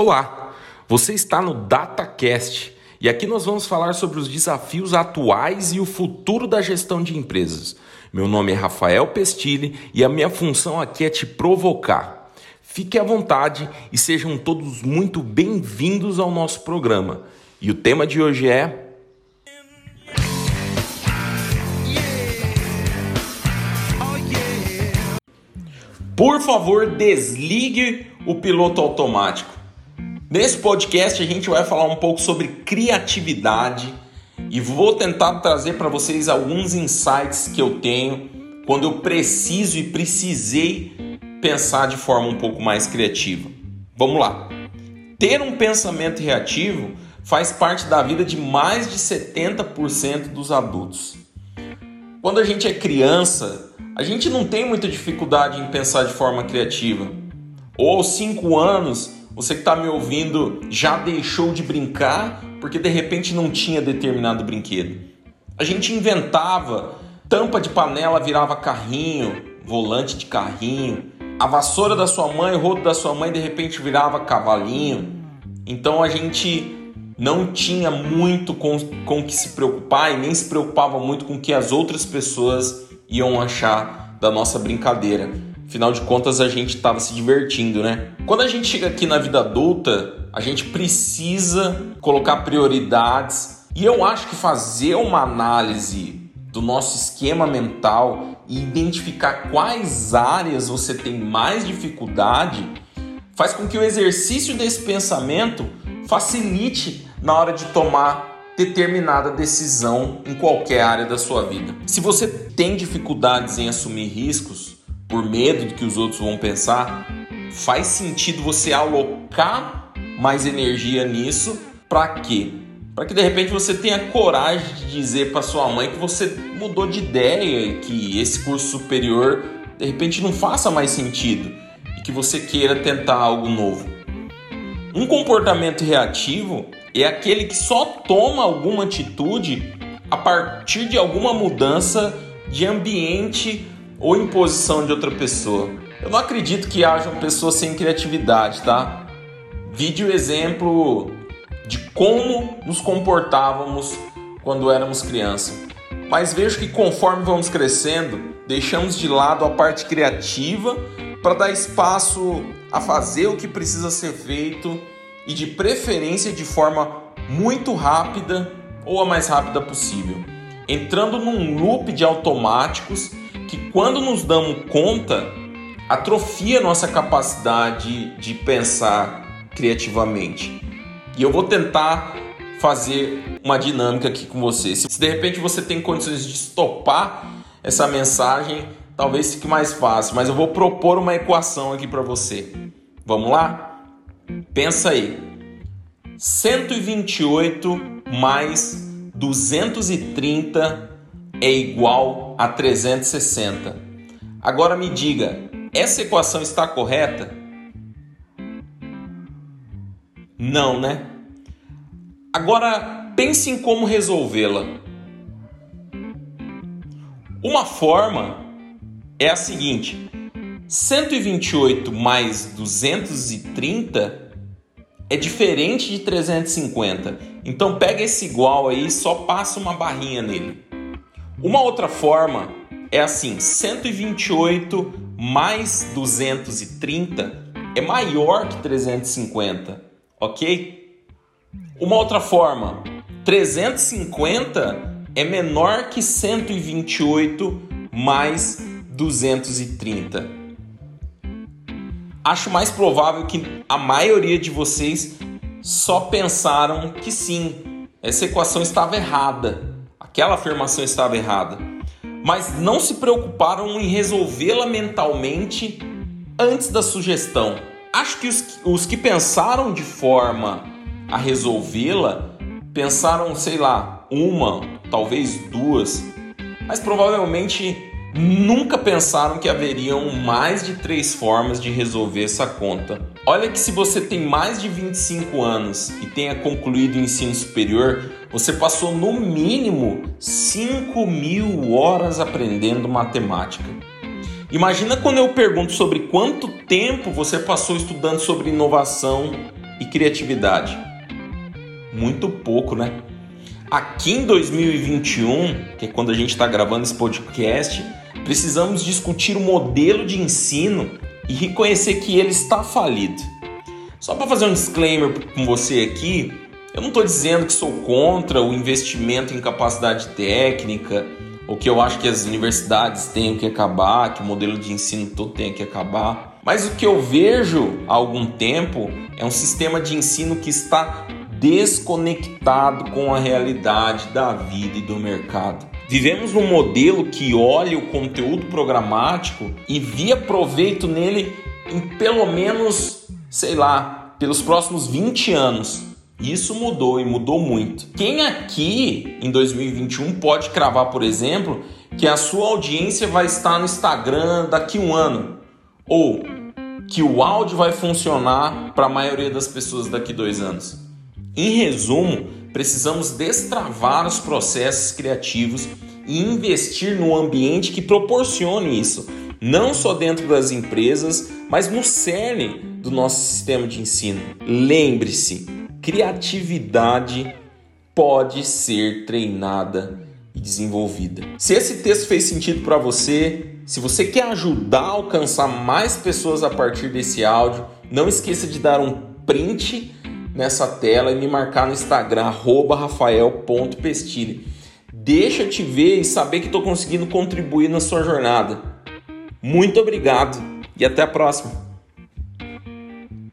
Olá, você está no DataCast e aqui nós vamos falar sobre os desafios atuais e o futuro da gestão de empresas. Meu nome é Rafael Pestilli e a minha função aqui é te provocar. Fique à vontade e sejam todos muito bem-vindos ao nosso programa. E o tema de hoje é Por favor, desligue o piloto automático. Nesse podcast a gente vai falar um pouco sobre criatividade e vou tentar trazer para vocês alguns insights que eu tenho quando eu preciso e precisei pensar de forma um pouco mais criativa. Vamos lá. Ter um pensamento reativo faz parte da vida de mais de 70% dos adultos. Quando a gente é criança, a gente não tem muita dificuldade em pensar de forma criativa. Ou aos 5 anos, você que está me ouvindo já deixou de brincar porque de repente não tinha determinado brinquedo. A gente inventava, tampa de panela virava carrinho, volante de carrinho, a vassoura da sua mãe, o rodo da sua mãe de repente virava cavalinho. Então a gente não tinha muito com, com que se preocupar e nem se preocupava muito com o que as outras pessoas iam achar da nossa brincadeira. Afinal de contas, a gente estava se divertindo, né? Quando a gente chega aqui na vida adulta, a gente precisa colocar prioridades e eu acho que fazer uma análise do nosso esquema mental e identificar quais áreas você tem mais dificuldade faz com que o exercício desse pensamento facilite na hora de tomar determinada decisão em qualquer área da sua vida. Se você tem dificuldades em assumir riscos por medo de que os outros vão pensar, faz sentido você alocar mais energia nisso para quê? Para que de repente você tenha coragem de dizer para sua mãe que você mudou de ideia e que esse curso superior de repente não faça mais sentido e que você queira tentar algo novo. Um comportamento reativo é aquele que só toma alguma atitude a partir de alguma mudança de ambiente ou imposição de outra pessoa. Eu não acredito que hajam pessoas sem criatividade, tá? Vídeo exemplo de como nos comportávamos quando éramos crianças. Mas vejo que conforme vamos crescendo, deixamos de lado a parte criativa para dar espaço a fazer o que precisa ser feito e de preferência de forma muito rápida ou a mais rápida possível, entrando num loop de automáticos que, quando nos damos conta, atrofia nossa capacidade de pensar criativamente. E eu vou tentar fazer uma dinâmica aqui com você. Se de repente você tem condições de estopar essa mensagem, talvez fique mais fácil, mas eu vou propor uma equação aqui para você. Vamos lá? Pensa aí. 128 mais 230 é igual a 360. Agora me diga, essa equação está correta? Não, né? Agora pense em como resolvê-la. Uma forma é a seguinte: 128 mais 230 é diferente de 350. Então pega esse igual aí e só passa uma barrinha nele. Uma outra forma é assim: 128 mais 230 é maior que 350, ok? Uma outra forma: 350 é menor que 128 mais 230 acho mais provável que a maioria de vocês só pensaram que sim, essa equação estava errada, aquela afirmação estava errada, mas não se preocuparam em resolvê-la mentalmente antes da sugestão. Acho que os, os que pensaram de forma a resolvê-la pensaram, sei lá, uma, talvez duas, mas provavelmente nunca pensaram que haveriam mais de três formas de resolver essa conta. Olha que se você tem mais de 25 anos e tenha concluído o ensino superior, você passou no mínimo 5 mil horas aprendendo matemática. Imagina quando eu pergunto sobre quanto tempo você passou estudando sobre inovação e criatividade? Muito pouco, né? Aqui em 2021, que é quando a gente está gravando esse podcast, precisamos discutir o modelo de ensino e reconhecer que ele está falido. Só para fazer um disclaimer com você aqui, eu não estou dizendo que sou contra o investimento em capacidade técnica ou que eu acho que as universidades tenham que acabar, que o modelo de ensino todo tenha que acabar. Mas o que eu vejo há algum tempo é um sistema de ensino que está desconectado com a realidade da vida e do mercado. Vivemos num modelo que olha o conteúdo programático e via proveito nele em pelo menos, sei lá, pelos próximos 20 anos. Isso mudou e mudou muito. Quem aqui em 2021 pode cravar, por exemplo, que a sua audiência vai estar no Instagram daqui um ano? Ou que o áudio vai funcionar para a maioria das pessoas daqui dois anos? Em resumo, precisamos destravar os processos criativos e investir no ambiente que proporcione isso, não só dentro das empresas, mas no cerne do nosso sistema de ensino. Lembre-se, criatividade pode ser treinada e desenvolvida. Se esse texto fez sentido para você, se você quer ajudar a alcançar mais pessoas a partir desse áudio, não esqueça de dar um print nessa tela e me marcar no Instagram, rafael.pestilli. Deixa eu te ver e saber que estou conseguindo contribuir na sua jornada. Muito obrigado e até a próxima!